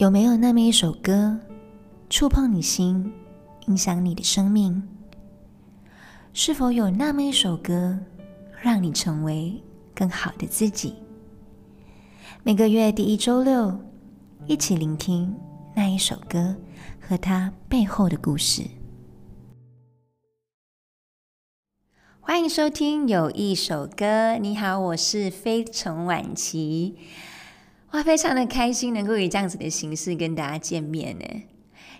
有没有那么一首歌，触碰你心，影响你的生命？是否有那么一首歌，让你成为更好的自己？每个月第一周六，一起聆听那一首歌和它背后的故事。欢迎收听《有一首歌》，你好，我是飞尘晚琪。哇，非常的开心能够以这样子的形式跟大家见面呢。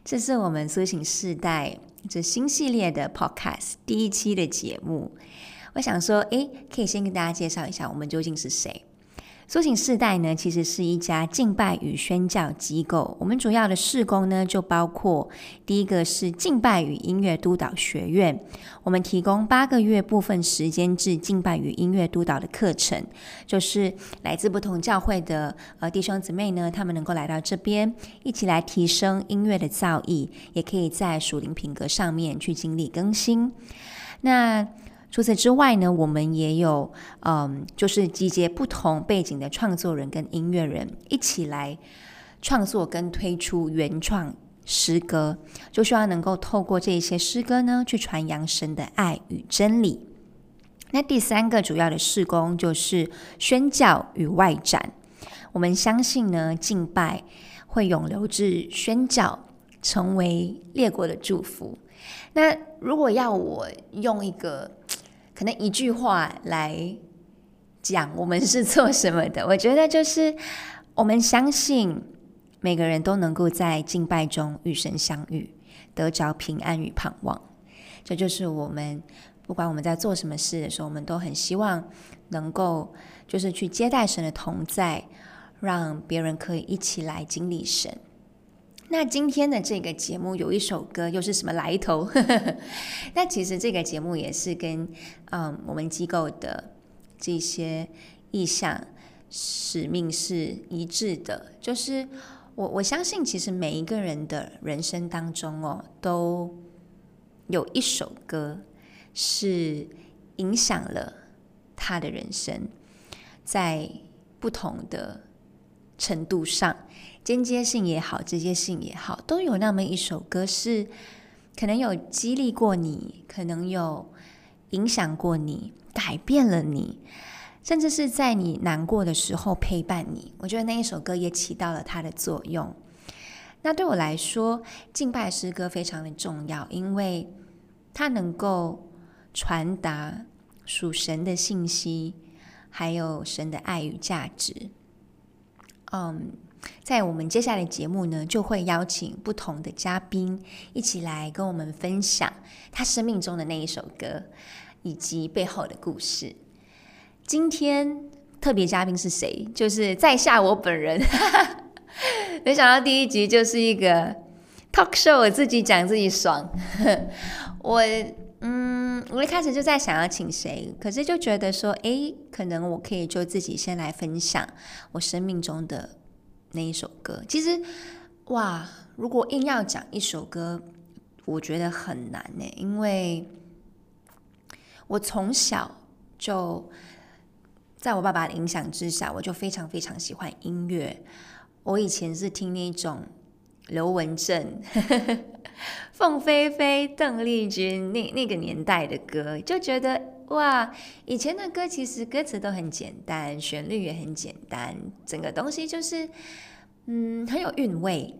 这是我们苏醒世代这新系列的 Podcast 第一期的节目。我想说，诶，可以先跟大家介绍一下我们究竟是谁。苏醒世代呢，其实是一家敬拜与宣教机构。我们主要的事工呢，就包括第一个是敬拜与音乐督导学院，我们提供八个月部分时间制敬拜与音乐督导的课程，就是来自不同教会的呃弟兄姊妹呢，他们能够来到这边，一起来提升音乐的造诣，也可以在属灵品格上面去经历更新。那除此之外呢，我们也有，嗯，就是集结不同背景的创作人跟音乐人一起来创作跟推出原创诗歌，就希望能够透过这些诗歌呢，去传扬神的爱与真理。那第三个主要的事工就是宣教与外展。我们相信呢，敬拜会永留至宣教，成为列国的祝福。那如果要我用一个可能一句话来讲，我们是做什么的？我觉得就是我们相信每个人都能够在敬拜中与神相遇，得着平安与盼望。这就是我们不管我们在做什么事的时候，我们都很希望能够就是去接待神的同在，让别人可以一起来经历神。那今天的这个节目有一首歌，又是什么来头？那其实这个节目也是跟嗯我们机构的这些意向使命是一致的。就是我我相信，其实每一个人的人生当中哦，都有一首歌是影响了他的人生，在不同的程度上。间接性也好，直接性也好，都有那么一首歌是可能有激励过你，可能有影响过你，改变了你，甚至是在你难过的时候陪伴你。我觉得那一首歌也起到了它的作用。那对我来说，敬拜诗歌非常的重要，因为它能够传达属神的信息，还有神的爱与价值。嗯。在我们接下来的节目呢，就会邀请不同的嘉宾一起来跟我们分享他生命中的那一首歌以及背后的故事。今天特别嘉宾是谁？就是在下我本人。没想到第一集就是一个 talk show，我自己讲自己爽。我嗯，我一开始就在想要请谁，可是就觉得说，哎，可能我可以就自己先来分享我生命中的。那一首歌，其实哇，如果硬要讲一首歌，我觉得很难呢，因为我从小就在我爸爸的影响之下，我就非常非常喜欢音乐。我以前是听那种刘文正、凤飞飞、邓丽君那那个年代的歌，就觉得。哇，以前的歌其实歌词都很简单，旋律也很简单，整个东西就是，嗯，很有韵味，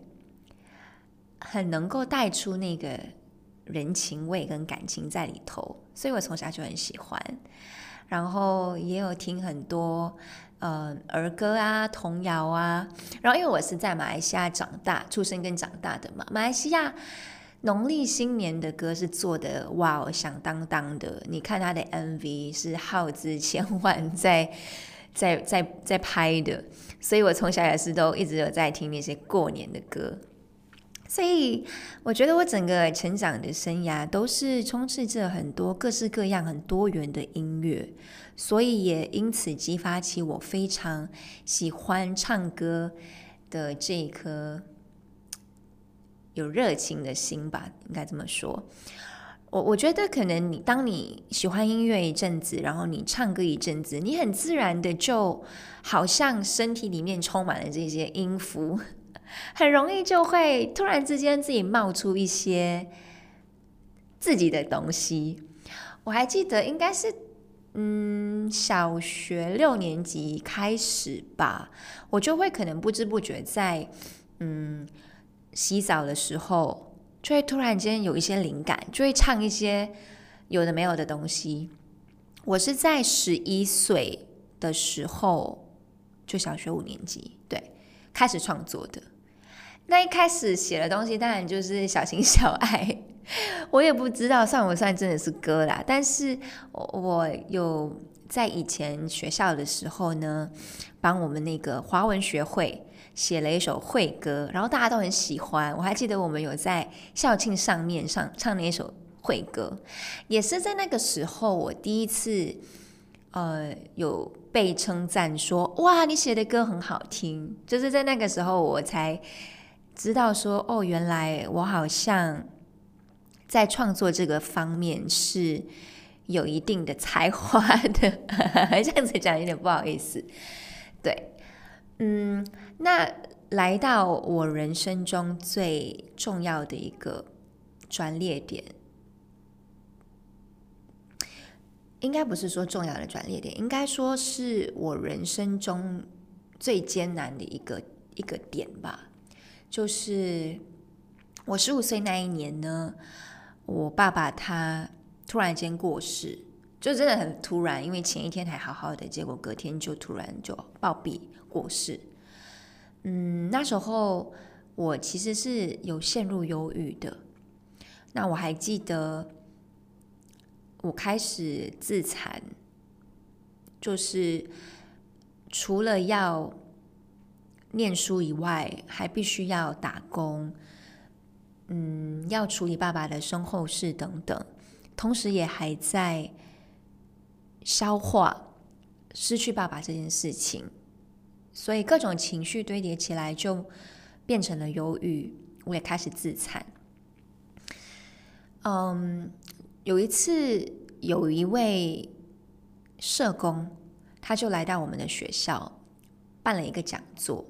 很能够带出那个人情味跟感情在里头，所以我从小就很喜欢。然后也有听很多呃儿歌啊、童谣啊。然后因为我是在马来西亚长大、出生跟长大的嘛，马来西亚。农历新年的歌是做的哇哦，响当当的。你看他的 MV 是耗资千万在 在在在拍的，所以我从小也是都一直有在听那些过年的歌。所以我觉得我整个成长的生涯都是充斥着很多各式各样、很多元的音乐，所以也因此激发起我非常喜欢唱歌的这一颗。有热情的心吧，应该这么说。我我觉得可能你当你喜欢音乐一阵子，然后你唱歌一阵子，你很自然的就好像身体里面充满了这些音符，很容易就会突然之间自己冒出一些自己的东西。我还记得应该是嗯小学六年级开始吧，我就会可能不知不觉在嗯洗澡的时候，就会突然间有一些灵感，就会唱一些有的没有的东西。我是在十一岁的时候，就小学五年级，对，开始创作的。那一开始写的东西，当然就是小情小爱。我也不知道算不算真的是歌啦，但是我有在以前学校的时候呢，帮我们那个华文学会写了一首会歌，然后大家都很喜欢。我还记得我们有在校庆上面上唱那一首会歌，也是在那个时候，我第一次呃有被称赞说：“哇，你写的歌很好听。”就是在那个时候，我才。知道说哦，原来我好像在创作这个方面是有一定的才华的，这样子讲有点不好意思。对，嗯，那来到我人生中最重要的一个转捩点，应该不是说重要的转捩点，应该说是我人生中最艰难的一个一个点吧。就是我十五岁那一年呢，我爸爸他突然间过世，就真的很突然，因为前一天还好好的，结果隔天就突然就暴毙过世。嗯，那时候我其实是有陷入忧郁的。那我还记得，我开始自残，就是除了要。念书以外，还必须要打工，嗯，要处理爸爸的身后事等等，同时也还在消化失去爸爸这件事情，所以各种情绪堆叠起来，就变成了忧郁。我也开始自残。嗯，有一次，有一位社工，他就来到我们的学校，办了一个讲座。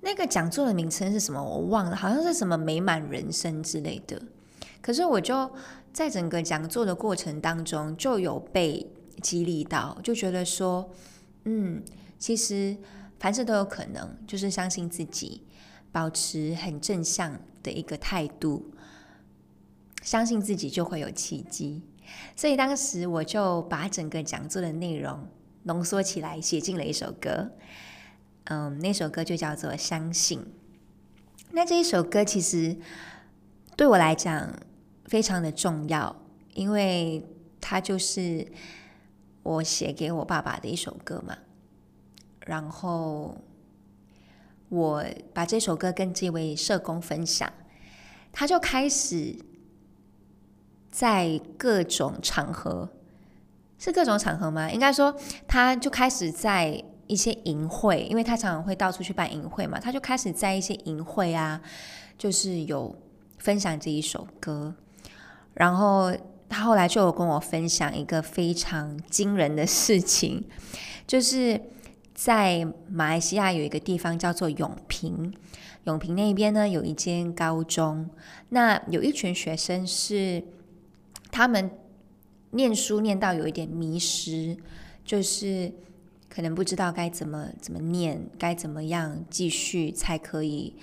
那个讲座的名称是什么？我忘了，好像是什么“美满人生”之类的。可是我就在整个讲座的过程当中，就有被激励到，就觉得说，嗯，其实凡事都有可能，就是相信自己，保持很正向的一个态度，相信自己就会有奇迹。所以当时我就把整个讲座的内容浓缩起来，写进了一首歌。嗯，那首歌就叫做《相信》。那这一首歌其实对我来讲非常的重要，因为它就是我写给我爸爸的一首歌嘛。然后我把这首歌跟这位社工分享，他就开始在各种场合，是各种场合吗？应该说，他就开始在。一些营会，因为他常常会到处去办营会嘛，他就开始在一些营会啊，就是有分享这一首歌。然后他后来就有跟我分享一个非常惊人的事情，就是在马来西亚有一个地方叫做永平，永平那边呢有一间高中，那有一群学生是他们念书念到有一点迷失，就是。可能不知道该怎么怎么念，该怎么样继续才可以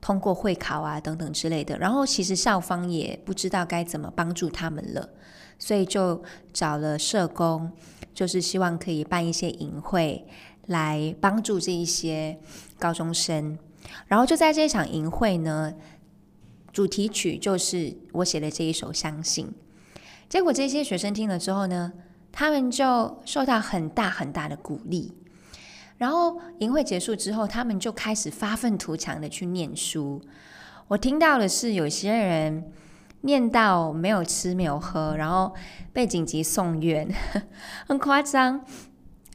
通过会考啊等等之类的。然后其实校方也不知道该怎么帮助他们了，所以就找了社工，就是希望可以办一些营会来帮助这一些高中生。然后就在这场营会呢，主题曲就是我写的这一首《相信》。结果这些学生听了之后呢？他们就受到很大很大的鼓励，然后营会结束之后，他们就开始发愤图强的去念书。我听到的是，有些人念到没有吃没有喝，然后被紧急送院，很夸张。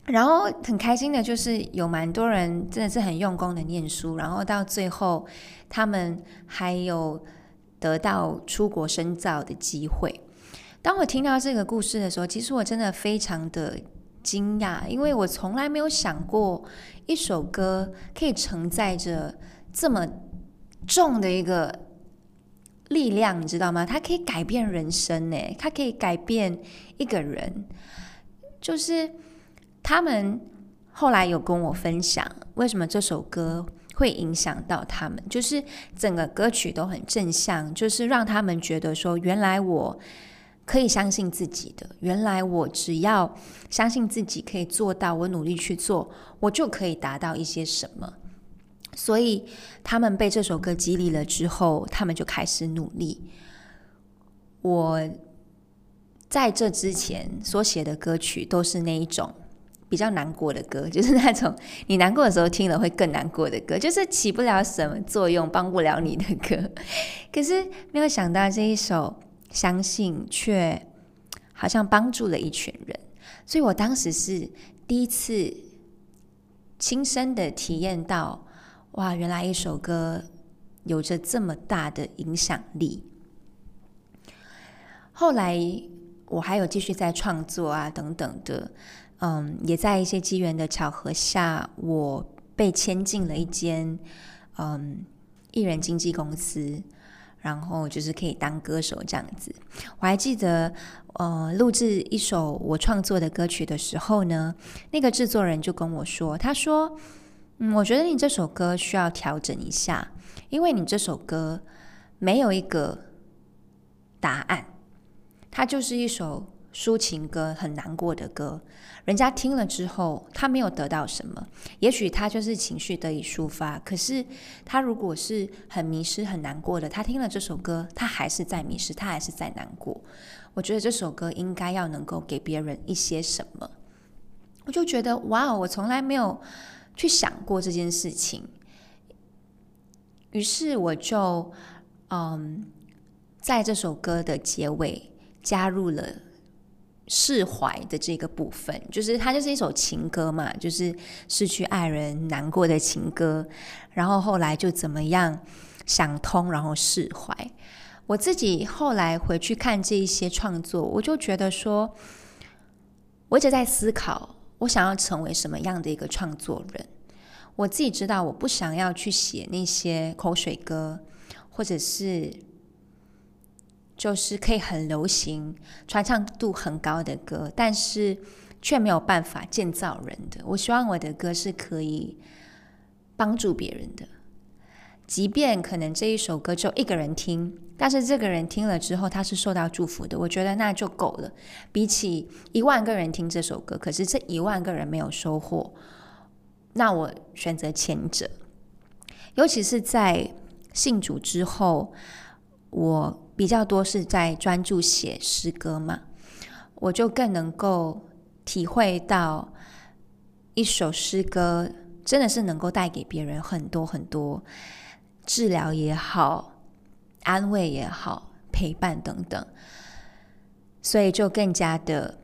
然后很开心的就是，有蛮多人真的是很用功的念书，然后到最后，他们还有得到出国深造的机会。当我听到这个故事的时候，其实我真的非常的惊讶，因为我从来没有想过一首歌可以承载着这么重的一个力量，你知道吗？它可以改变人生呢，它可以改变一个人。就是他们后来有跟我分享，为什么这首歌会影响到他们，就是整个歌曲都很正向，就是让他们觉得说，原来我。可以相信自己的，原来我只要相信自己可以做到，我努力去做，我就可以达到一些什么。所以他们被这首歌激励了之后，他们就开始努力。我在这之前所写的歌曲都是那一种比较难过的歌，就是那种你难过的时候听了会更难过的歌，就是起不了什么作用，帮不了你的歌。可是没有想到这一首。相信却好像帮助了一群人，所以我当时是第一次亲身的体验到，哇，原来一首歌有着这么大的影响力。后来我还有继续在创作啊，等等的，嗯，也在一些机缘的巧合下，我被签进了一间嗯艺人经纪公司。然后就是可以当歌手这样子。我还记得，呃，录制一首我创作的歌曲的时候呢，那个制作人就跟我说：“他说，嗯，我觉得你这首歌需要调整一下，因为你这首歌没有一个答案，它就是一首。”抒情歌很难过的歌，人家听了之后，他没有得到什么，也许他就是情绪得以抒发。可是他如果是很迷失、很难过的，他听了这首歌，他还是在迷失，他还是在难过。我觉得这首歌应该要能够给别人一些什么，我就觉得哇，我从来没有去想过这件事情。于是我就嗯，在这首歌的结尾加入了。释怀的这个部分，就是它就是一首情歌嘛，就是失去爱人难过的情歌。然后后来就怎么样想通，然后释怀。我自己后来回去看这一些创作，我就觉得说，我一直在思考，我想要成为什么样的一个创作人。我自己知道，我不想要去写那些口水歌，或者是。就是可以很流行、传唱度很高的歌，但是却没有办法建造人的。我希望我的歌是可以帮助别人的，即便可能这一首歌就一个人听，但是这个人听了之后他是受到祝福的，我觉得那就够了。比起一万个人听这首歌，可是这一万个人没有收获，那我选择前者。尤其是在信主之后，我。比较多是在专注写诗歌嘛，我就更能够体会到一首诗歌真的是能够带给别人很多很多治疗也好、安慰也好、陪伴等等，所以就更加的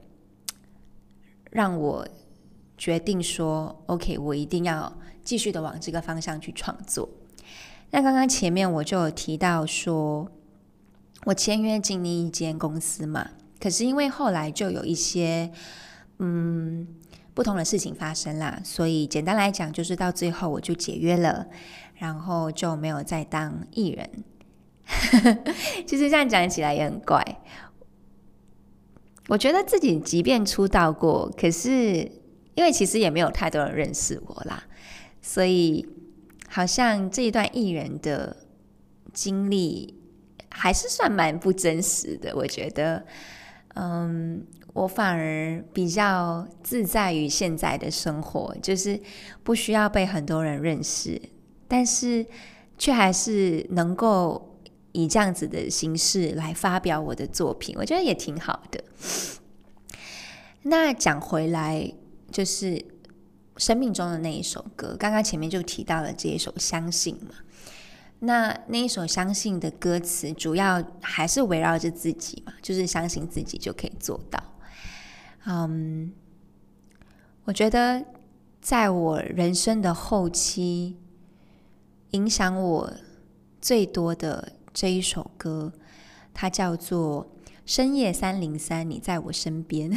让我决定说：“OK，我一定要继续的往这个方向去创作。”那刚刚前面我就有提到说。我签约进另一间公司嘛，可是因为后来就有一些嗯不同的事情发生啦，所以简单来讲就是到最后我就解约了，然后就没有再当艺人。其实这样讲起来也很怪，我觉得自己即便出道过，可是因为其实也没有太多人认识我啦，所以好像这一段艺人的经历。还是算蛮不真实的，我觉得，嗯，我反而比较自在于现在的生活，就是不需要被很多人认识，但是却还是能够以这样子的形式来发表我的作品，我觉得也挺好的。那讲回来，就是生命中的那一首歌，刚刚前面就提到了这一首《相信》嘛。那那一首《相信》的歌词，主要还是围绕着自己嘛，就是相信自己就可以做到。嗯，我觉得在我人生的后期，影响我最多的这一首歌，它叫做《深夜三零三》，你在我身边。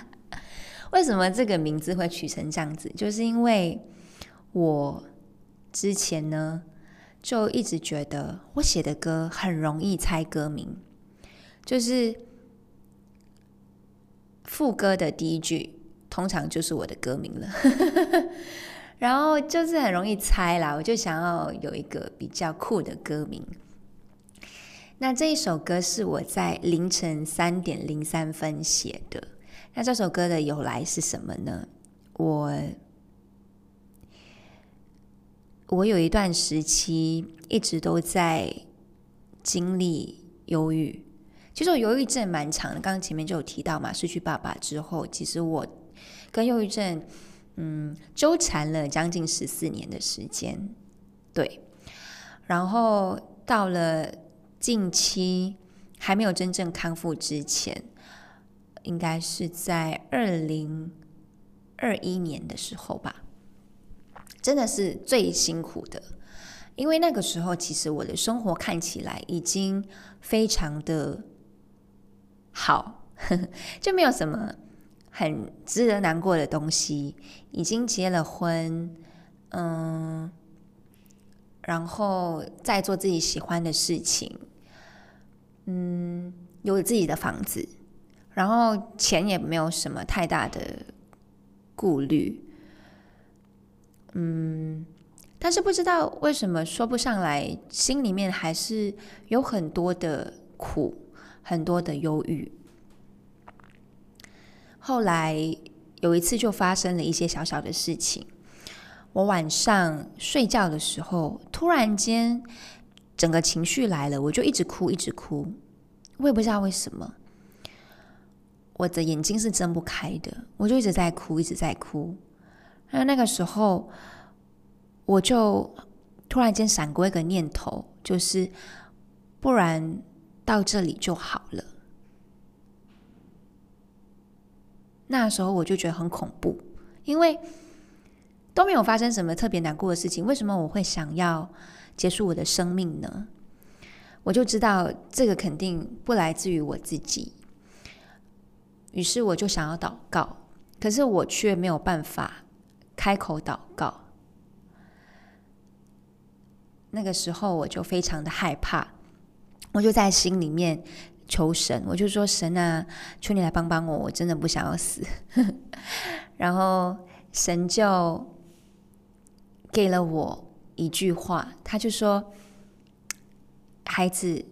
为什么这个名字会取成这样子？就是因为我之前呢，就一直觉得我写的歌很容易猜歌名，就是副歌的第一句通常就是我的歌名了，然后就是很容易猜啦。我就想要有一个比较酷的歌名。那这一首歌是我在凌晨三点零三分写的。那这首歌的由来是什么呢？我我有一段时期一直都在经历忧郁，其实我忧郁症蛮长的。刚刚前面就有提到嘛，失去爸爸之后，其实我跟忧郁症嗯纠缠了将近十四年的时间。对，然后到了近期还没有真正康复之前。应该是在二零二一年的时候吧，真的是最辛苦的，因为那个时候其实我的生活看起来已经非常的好，就没有什么很值得难过的东西，已经结了婚，嗯，然后再做自己喜欢的事情，嗯，有自己的房子。然后钱也没有什么太大的顾虑，嗯，但是不知道为什么说不上来，心里面还是有很多的苦，很多的忧郁。后来有一次就发生了一些小小的事情，我晚上睡觉的时候，突然间整个情绪来了，我就一直哭，一直哭，我也不知道为什么。我的眼睛是睁不开的，我就一直在哭，一直在哭。那那个时候，我就突然间闪过一个念头，就是不然到这里就好了。那时候我就觉得很恐怖，因为都没有发生什么特别难过的事情，为什么我会想要结束我的生命呢？我就知道这个肯定不来自于我自己。于是我就想要祷告，可是我却没有办法开口祷告。那个时候我就非常的害怕，我就在心里面求神，我就说：“神啊，求你来帮帮我，我真的不想要死。”然后神就给了我一句话，他就说：“孩子，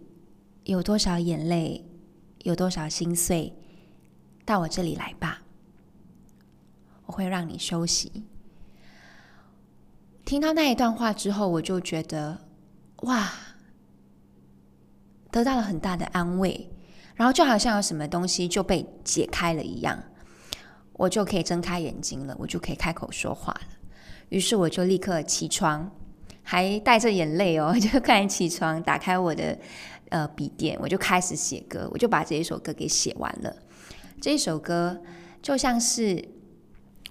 有多少眼泪，有多少心碎。”到我这里来吧，我会让你休息。听到那一段话之后，我就觉得哇，得到了很大的安慰，然后就好像有什么东西就被解开了一样，我就可以睁开眼睛了，我就可以开口说话了。于是我就立刻起床，还带着眼泪哦，就赶紧起床，打开我的呃笔电，我就开始写歌，我就把这一首歌给写完了。这一首歌就像是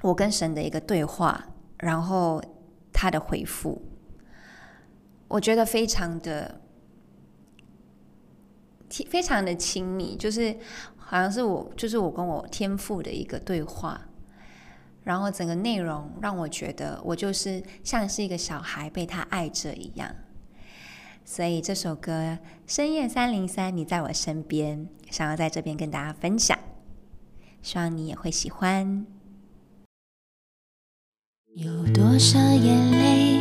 我跟神的一个对话，然后他的回复，我觉得非常的、非常的亲密，就是好像是我，就是我跟我天赋的一个对话，然后整个内容让我觉得我就是像是一个小孩被他爱着一样，所以这首歌深夜三零三，你在我身边，想要在这边跟大家分享。希望你也会喜欢。有多少眼泪，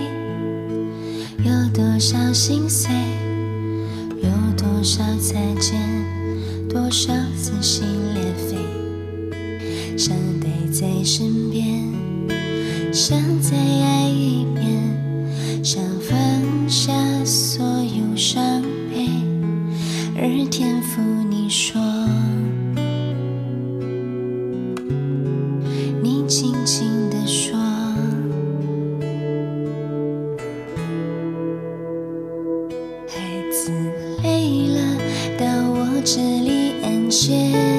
有多少心碎，有多少再见，多少撕心裂肺。想待在身边，想再爱一遍，想放下所有伤悲，而天赋你说。这里安全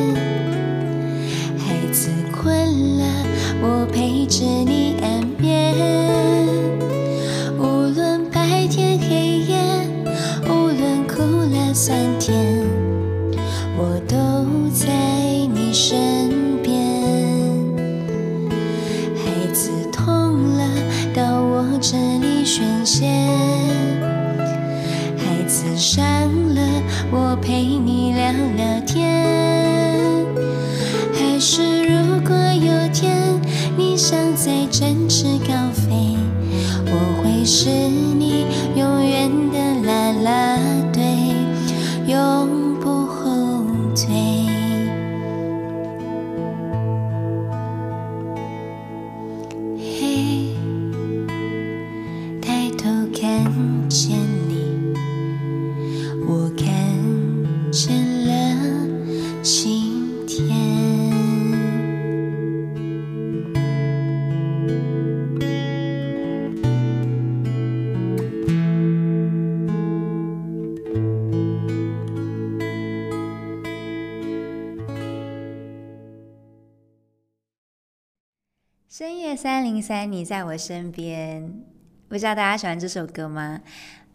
三零三，你在我身边。不知道大家喜欢这首歌吗？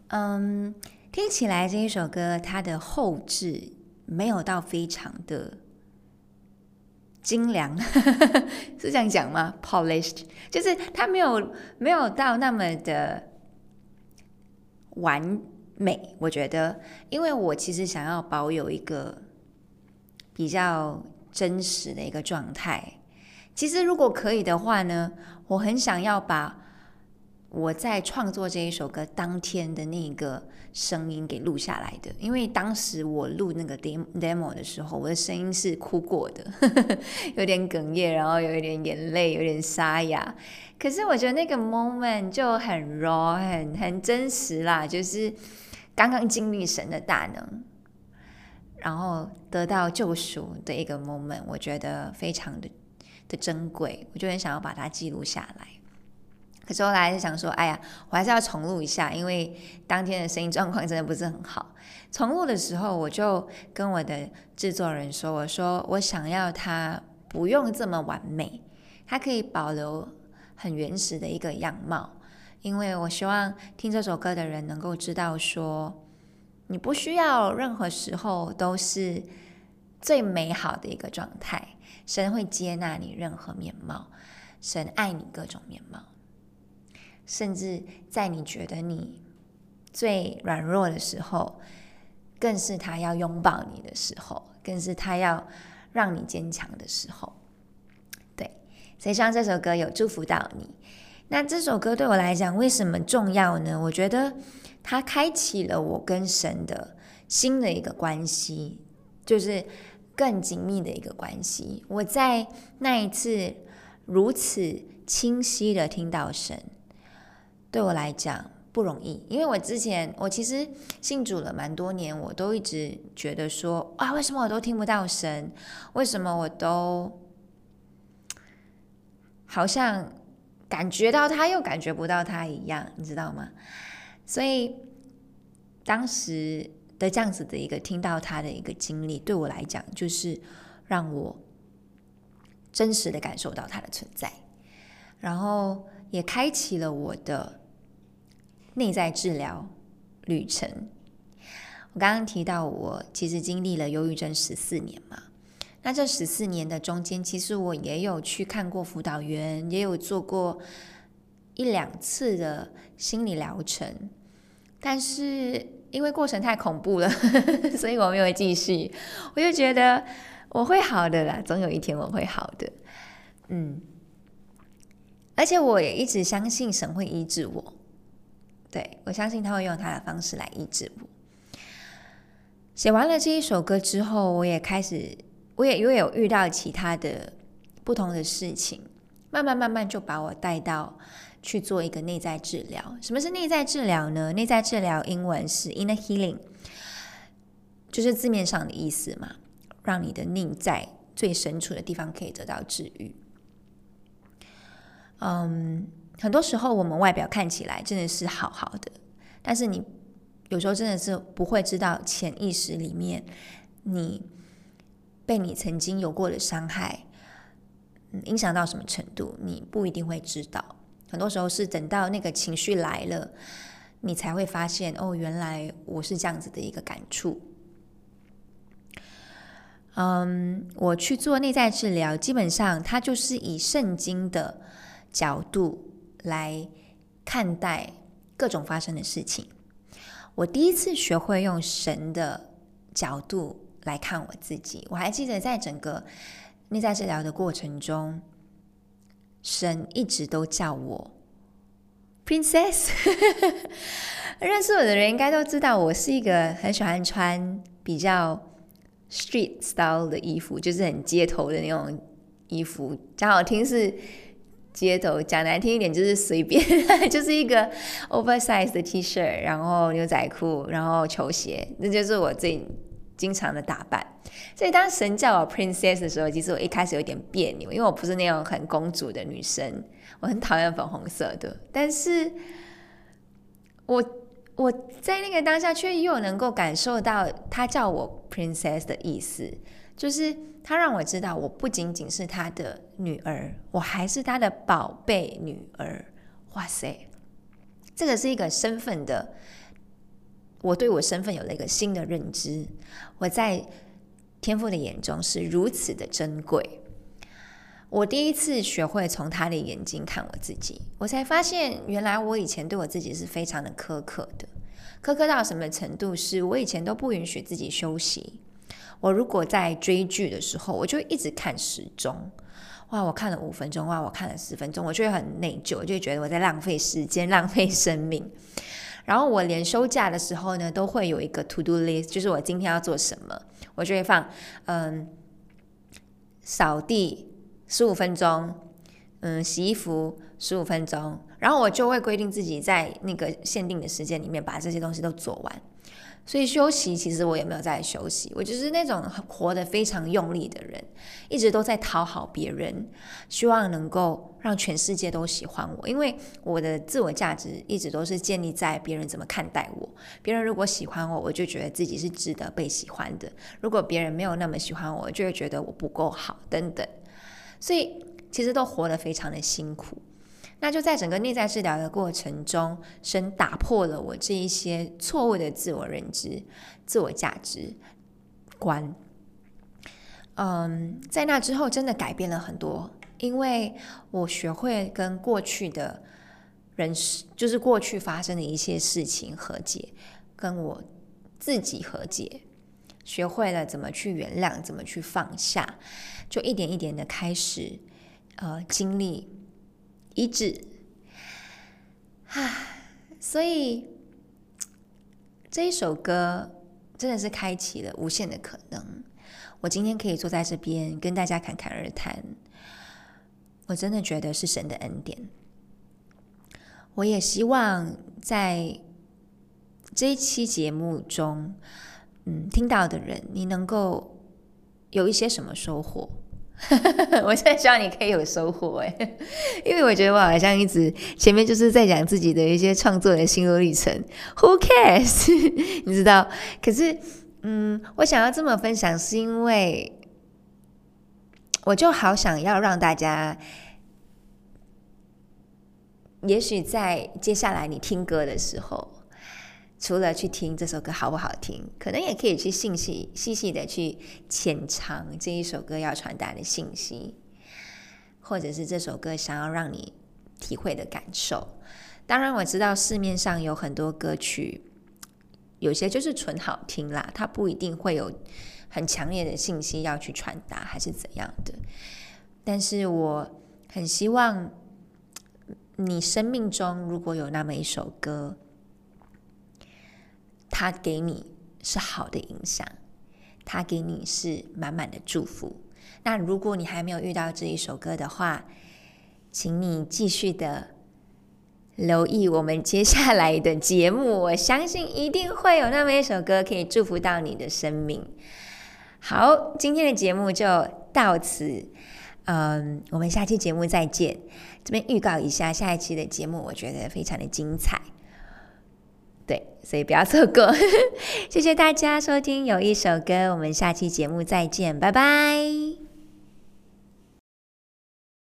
嗯，听起来这一首歌它的后置没有到非常的精良，是这样讲吗？Polished，就是它没有没有到那么的完美。我觉得，因为我其实想要保有一个比较真实的一个状态。其实，如果可以的话呢，我很想要把我在创作这一首歌当天的那个声音给录下来的。因为当时我录那个 demo demo 的时候，我的声音是哭过的，有点哽咽，然后有一点眼泪，有点沙哑。可是我觉得那个 moment 就很 raw，很很真实啦，就是刚刚经历神的大能，然后得到救赎的一个 moment，我觉得非常的。的珍贵，我就很想要把它记录下来。可是后来就想说，哎呀，我还是要重录一下，因为当天的声音状况真的不是很好。重录的时候，我就跟我的制作人说：“我说我想要它不用这么完美，它可以保留很原始的一个样貌，因为我希望听这首歌的人能够知道，说你不需要任何时候都是最美好的一个状态。”神会接纳你任何面貌，神爱你各种面貌，甚至在你觉得你最软弱的时候，更是他要拥抱你的时候，更是他要让你坚强的时候。对，所以希望这首歌有祝福到你。那这首歌对我来讲为什么重要呢？我觉得它开启了我跟神的新的一个关系，就是。更紧密的一个关系。我在那一次如此清晰的听到神，对我来讲不容易，因为我之前我其实信主了蛮多年，我都一直觉得说啊，为什么我都听不到神？为什么我都好像感觉到他又感觉不到他一样，你知道吗？所以当时。的这样子的一个听到他的一个经历，对我来讲，就是让我真实的感受到他的存在，然后也开启了我的内在治疗旅程。我刚刚提到，我其实经历了忧郁症十四年嘛，那这十四年的中间，其实我也有去看过辅导员，也有做过一两次的心理疗程，但是。因为过程太恐怖了，所以我没有继续。我就觉得我会好的啦，总有一天我会好的。嗯，而且我也一直相信神会医治我。对我相信他会用他的方式来医治我。写完了这一首歌之后，我也开始，我也又有遇到其他的不同的事情，慢慢慢慢就把我带到。去做一个内在治疗。什么是内在治疗呢？内在治疗英文是 inner healing，就是字面上的意思嘛，让你的内在最深处的地方可以得到治愈。嗯，很多时候我们外表看起来真的是好好的，但是你有时候真的是不会知道潜意识里面你被你曾经有过的伤害影响到什么程度，你不一定会知道。很多时候是等到那个情绪来了，你才会发现哦，原来我是这样子的一个感触。嗯，我去做内在治疗，基本上它就是以圣经的角度来看待各种发生的事情。我第一次学会用神的角度来看我自己。我还记得在整个内在治疗的过程中，神一直都叫我 Princess。认识我的人应该都知道，我是一个很喜欢穿比较 street style 的衣服，就是很街头的那种衣服。讲好听是。街头讲难听一点就是随便，就是一个 oversize 的 T 恤，然后牛仔裤，然后球鞋，那就是我最经常的打扮。所以当神叫我 princess 的时候，其实我一开始有点别扭，因为我不是那种很公主的女生，我很讨厌粉红色的。但是，我我在那个当下却又能够感受到他叫我 princess 的意思。就是他让我知道，我不仅仅是他的女儿，我还是他的宝贝女儿。哇塞，这个是一个身份的，我对我身份有了一个新的认知。我在天父的眼中是如此的珍贵。我第一次学会从他的眼睛看我自己，我才发现，原来我以前对我自己是非常的苛刻的。苛刻到什么程度？是我以前都不允许自己休息。我如果在追剧的时候，我就一直看时钟。哇，我看了五分钟，哇，我看了十分钟，我就会很内疚，我就觉得我在浪费时间、浪费生命。然后我连休假的时候呢，都会有一个 to do list，就是我今天要做什么，我就会放，嗯，扫地十五分钟，嗯，洗衣服十五分钟，然后我就会规定自己在那个限定的时间里面把这些东西都做完。所以休息，其实我也没有在休息，我就是那种活得非常用力的人，一直都在讨好别人，希望能够让全世界都喜欢我。因为我的自我价值一直都是建立在别人怎么看待我。别人如果喜欢我，我就觉得自己是值得被喜欢的；如果别人没有那么喜欢我，就会觉得我不够好等等。所以其实都活得非常的辛苦。那就在整个内在治疗的过程中，神打破了我这一些错误的自我认知、自我价值观。嗯，在那之后，真的改变了很多，因为我学会跟过去的人，就是过去发生的一些事情和解，跟我自己和解，学会了怎么去原谅，怎么去放下，就一点一点的开始，呃，经历。一致，唉，所以这一首歌真的是开启了无限的可能。我今天可以坐在这边跟大家侃侃而谈，我真的觉得是神的恩典。我也希望在这一期节目中，嗯，听到的人，你能够有一些什么收获。我现在希望你可以有收获哎，因为我觉得我好像一直前面就是在讲自己的一些创作的心路历程。Who cares？你知道？可是，嗯，我想要这么分享，是因为我就好想要让大家，也许在接下来你听歌的时候。除了去听这首歌好不好听，可能也可以去细细细细的去浅尝这一首歌要传达的信息，或者是这首歌想要让你体会的感受。当然，我知道市面上有很多歌曲，有些就是纯好听啦，它不一定会有很强烈的信息要去传达，还是怎样的。但是我很希望你生命中如果有那么一首歌。他给你是好的影响，他给你是满满的祝福。那如果你还没有遇到这一首歌的话，请你继续的留意我们接下来的节目。我相信一定会有那么一首歌可以祝福到你的生命。好，今天的节目就到此，嗯，我们下期节目再见。这边预告一下，下一期的节目我觉得非常的精彩。对，所以不要错过。谢谢大家收听，有一首歌，我们下期节目再见，拜拜。